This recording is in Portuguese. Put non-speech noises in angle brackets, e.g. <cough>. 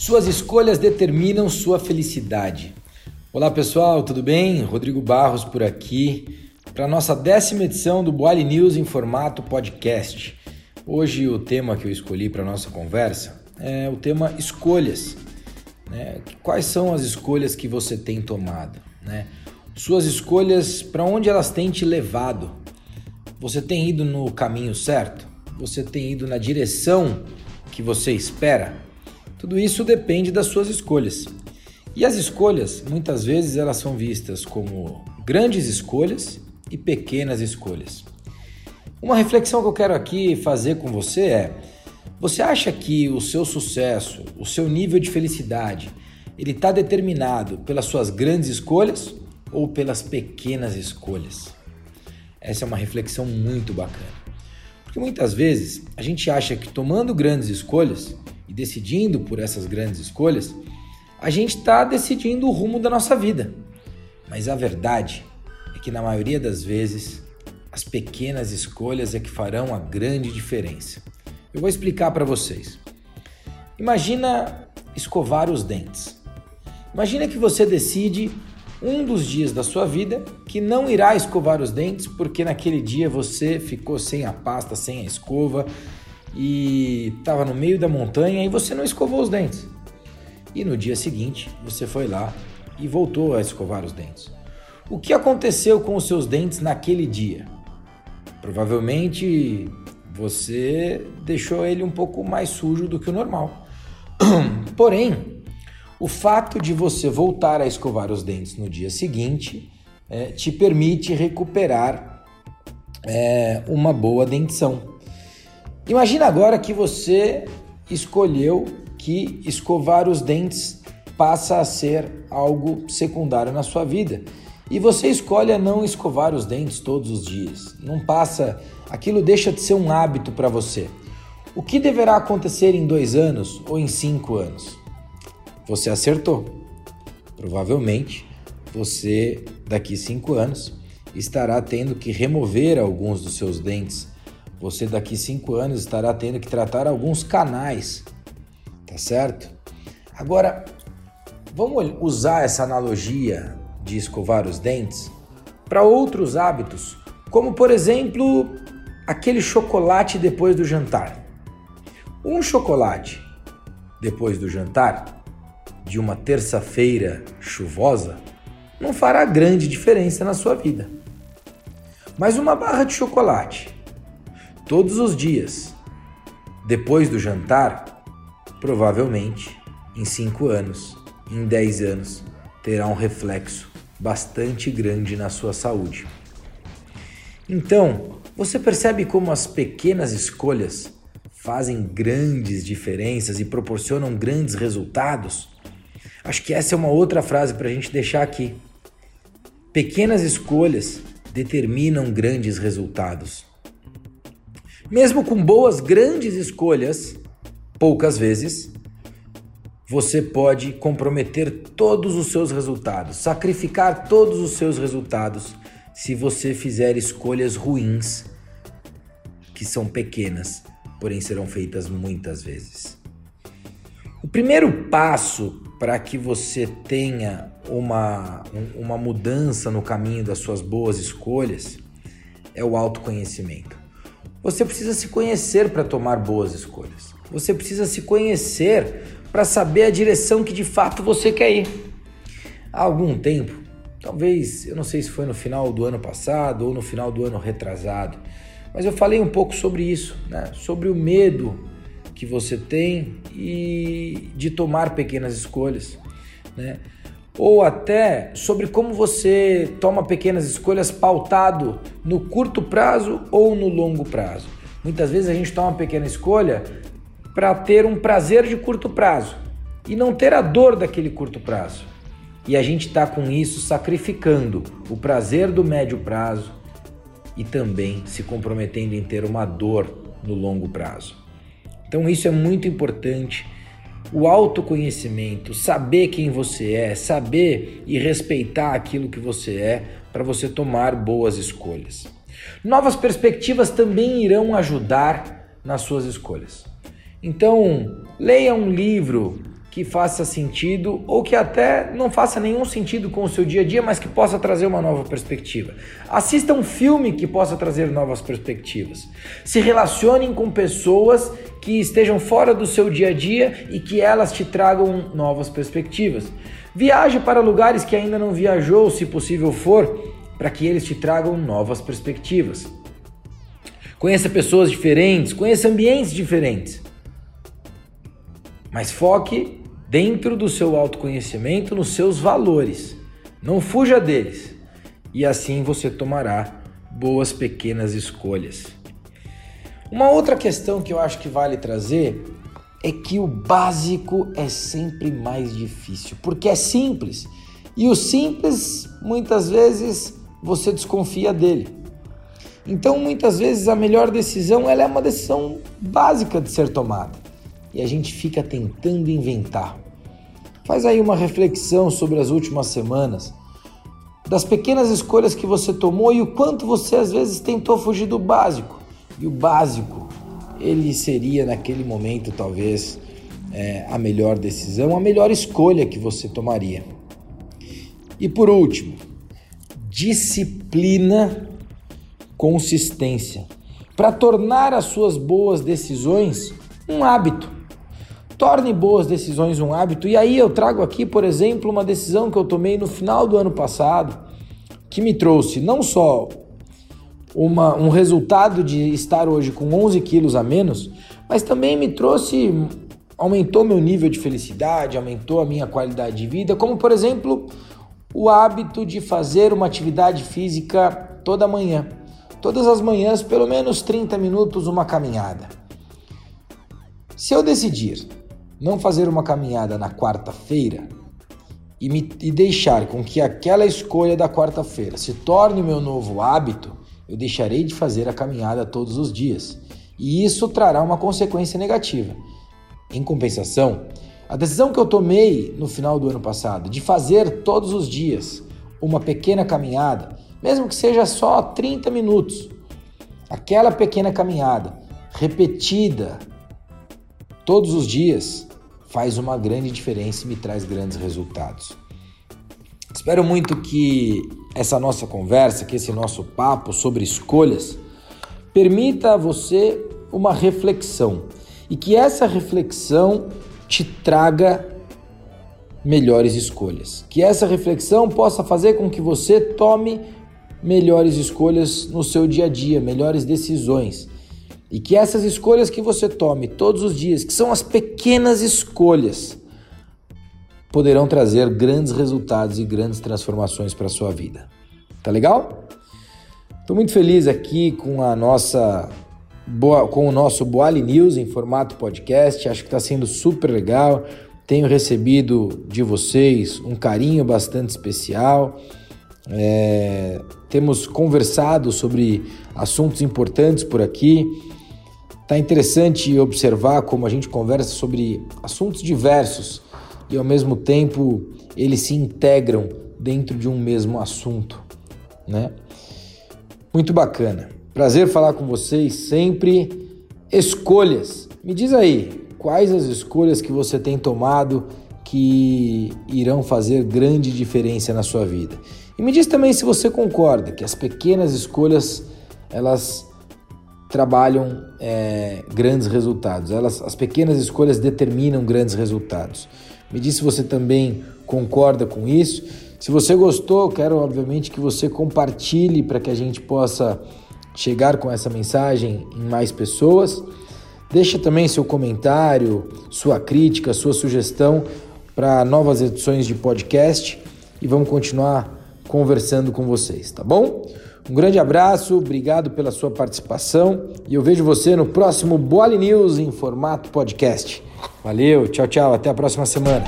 Suas escolhas determinam sua felicidade. Olá pessoal, tudo bem? Rodrigo Barros por aqui para a nossa décima edição do Boali News em formato podcast. Hoje o tema que eu escolhi para nossa conversa é o tema escolhas. Né? Quais são as escolhas que você tem tomado? Né? Suas escolhas, para onde elas têm te levado? Você tem ido no caminho certo? Você tem ido na direção que você espera? Tudo isso depende das suas escolhas. E as escolhas, muitas vezes, elas são vistas como grandes escolhas e pequenas escolhas. Uma reflexão que eu quero aqui fazer com você é: você acha que o seu sucesso, o seu nível de felicidade, ele está determinado pelas suas grandes escolhas ou pelas pequenas escolhas? Essa é uma reflexão muito bacana. Porque muitas vezes a gente acha que tomando grandes escolhas decidindo por essas grandes escolhas, a gente está decidindo o rumo da nossa vida. Mas a verdade é que na maioria das vezes as pequenas escolhas é que farão a grande diferença. Eu vou explicar para vocês. Imagina escovar os dentes. Imagina que você decide um dos dias da sua vida que não irá escovar os dentes porque naquele dia você ficou sem a pasta, sem a escova e estava no meio da montanha e você não escovou os dentes. E no dia seguinte você foi lá e voltou a escovar os dentes. O que aconteceu com os seus dentes naquele dia? Provavelmente você deixou ele um pouco mais sujo do que o normal. <clears throat> Porém, o fato de você voltar a escovar os dentes no dia seguinte é, te permite recuperar é, uma boa dentição. Imagina agora que você escolheu que escovar os dentes passa a ser algo secundário na sua vida. E você escolhe a não escovar os dentes todos os dias. Não passa, aquilo deixa de ser um hábito para você. O que deverá acontecer em dois anos ou em cinco anos? Você acertou. Provavelmente você, daqui cinco anos, estará tendo que remover alguns dos seus dentes você daqui cinco anos estará tendo que tratar alguns canais, tá certo? Agora, vamos usar essa analogia de escovar os dentes para outros hábitos, como por exemplo aquele chocolate depois do jantar. Um chocolate depois do jantar de uma terça-feira chuvosa não fará grande diferença na sua vida. Mas uma barra de chocolate todos os dias, depois do jantar, provavelmente em 5 anos, em 10 anos, terá um reflexo bastante grande na sua saúde. Então, você percebe como as pequenas escolhas fazem grandes diferenças e proporcionam grandes resultados? Acho que essa é uma outra frase para a gente deixar aqui. Pequenas escolhas determinam grandes resultados. Mesmo com boas, grandes escolhas, poucas vezes, você pode comprometer todos os seus resultados, sacrificar todos os seus resultados se você fizer escolhas ruins, que são pequenas, porém serão feitas muitas vezes. O primeiro passo para que você tenha uma, uma mudança no caminho das suas boas escolhas é o autoconhecimento. Você precisa se conhecer para tomar boas escolhas. Você precisa se conhecer para saber a direção que de fato você quer ir. Há algum tempo, talvez, eu não sei se foi no final do ano passado ou no final do ano retrasado, mas eu falei um pouco sobre isso, né? sobre o medo que você tem e de tomar pequenas escolhas. Né? Ou até sobre como você toma pequenas escolhas pautado no curto prazo ou no longo prazo. Muitas vezes a gente toma uma pequena escolha para ter um prazer de curto prazo e não ter a dor daquele curto prazo. E a gente está com isso sacrificando o prazer do médio prazo e também se comprometendo em ter uma dor no longo prazo. Então isso é muito importante o autoconhecimento, saber quem você é, saber e respeitar aquilo que você é para você tomar boas escolhas. Novas perspectivas também irão ajudar nas suas escolhas. Então, leia um livro que faça sentido ou que até não faça nenhum sentido com o seu dia a dia, mas que possa trazer uma nova perspectiva. Assista um filme que possa trazer novas perspectivas. Se relacionem com pessoas que estejam fora do seu dia a dia e que elas te tragam novas perspectivas. Viaje para lugares que ainda não viajou, se possível for, para que eles te tragam novas perspectivas. Conheça pessoas diferentes, conheça ambientes diferentes. Mas foque dentro do seu autoconhecimento, nos seus valores. Não fuja deles. E assim você tomará boas pequenas escolhas. Uma outra questão que eu acho que vale trazer é que o básico é sempre mais difícil, porque é simples. E o simples, muitas vezes, você desconfia dele. Então, muitas vezes, a melhor decisão ela é uma decisão básica de ser tomada e a gente fica tentando inventar. Faz aí uma reflexão sobre as últimas semanas, das pequenas escolhas que você tomou e o quanto você às vezes tentou fugir do básico. E o básico, ele seria naquele momento talvez é, a melhor decisão, a melhor escolha que você tomaria. E por último, disciplina, consistência, para tornar as suas boas decisões um hábito. Torne boas decisões um hábito. E aí eu trago aqui, por exemplo, uma decisão que eu tomei no final do ano passado, que me trouxe não só uma, um resultado de estar hoje com 11 quilos a menos, mas também me trouxe, aumentou meu nível de felicidade, aumentou a minha qualidade de vida, como por exemplo o hábito de fazer uma atividade física toda manhã. Todas as manhãs, pelo menos 30 minutos, uma caminhada. Se eu decidir não fazer uma caminhada na quarta-feira e, me, e deixar com que aquela escolha da quarta-feira se torne o meu novo hábito, eu deixarei de fazer a caminhada todos os dias. E isso trará uma consequência negativa. Em compensação, a decisão que eu tomei no final do ano passado de fazer todos os dias uma pequena caminhada, mesmo que seja só 30 minutos, aquela pequena caminhada repetida todos os dias faz uma grande diferença e me traz grandes resultados. Espero muito que essa nossa conversa, que esse nosso papo sobre escolhas permita a você uma reflexão e que essa reflexão te traga melhores escolhas. Que essa reflexão possa fazer com que você tome melhores escolhas no seu dia a dia, melhores decisões e que essas escolhas que você tome todos os dias, que são as pequenas escolhas, poderão trazer grandes resultados e grandes transformações para a sua vida. Tá legal? Estou muito feliz aqui com a nossa com o nosso Boali News em formato podcast. Acho que está sendo super legal. Tenho recebido de vocês um carinho bastante especial. É, temos conversado sobre assuntos importantes por aqui. Tá interessante observar como a gente conversa sobre assuntos diversos e ao mesmo tempo eles se integram dentro de um mesmo assunto, né? Muito bacana. Prazer falar com vocês sempre. Escolhas. Me diz aí, quais as escolhas que você tem tomado que irão fazer grande diferença na sua vida? E me diz também se você concorda que as pequenas escolhas elas trabalham é, grandes resultados. Elas, as pequenas escolhas determinam grandes resultados. Me diz se você também concorda com isso. Se você gostou, quero obviamente que você compartilhe para que a gente possa chegar com essa mensagem em mais pessoas. Deixa também seu comentário, sua crítica, sua sugestão para novas edições de podcast e vamos continuar conversando com vocês, tá bom? Um grande abraço, obrigado pela sua participação e eu vejo você no próximo Boali News em formato podcast. Valeu, tchau, tchau, até a próxima semana.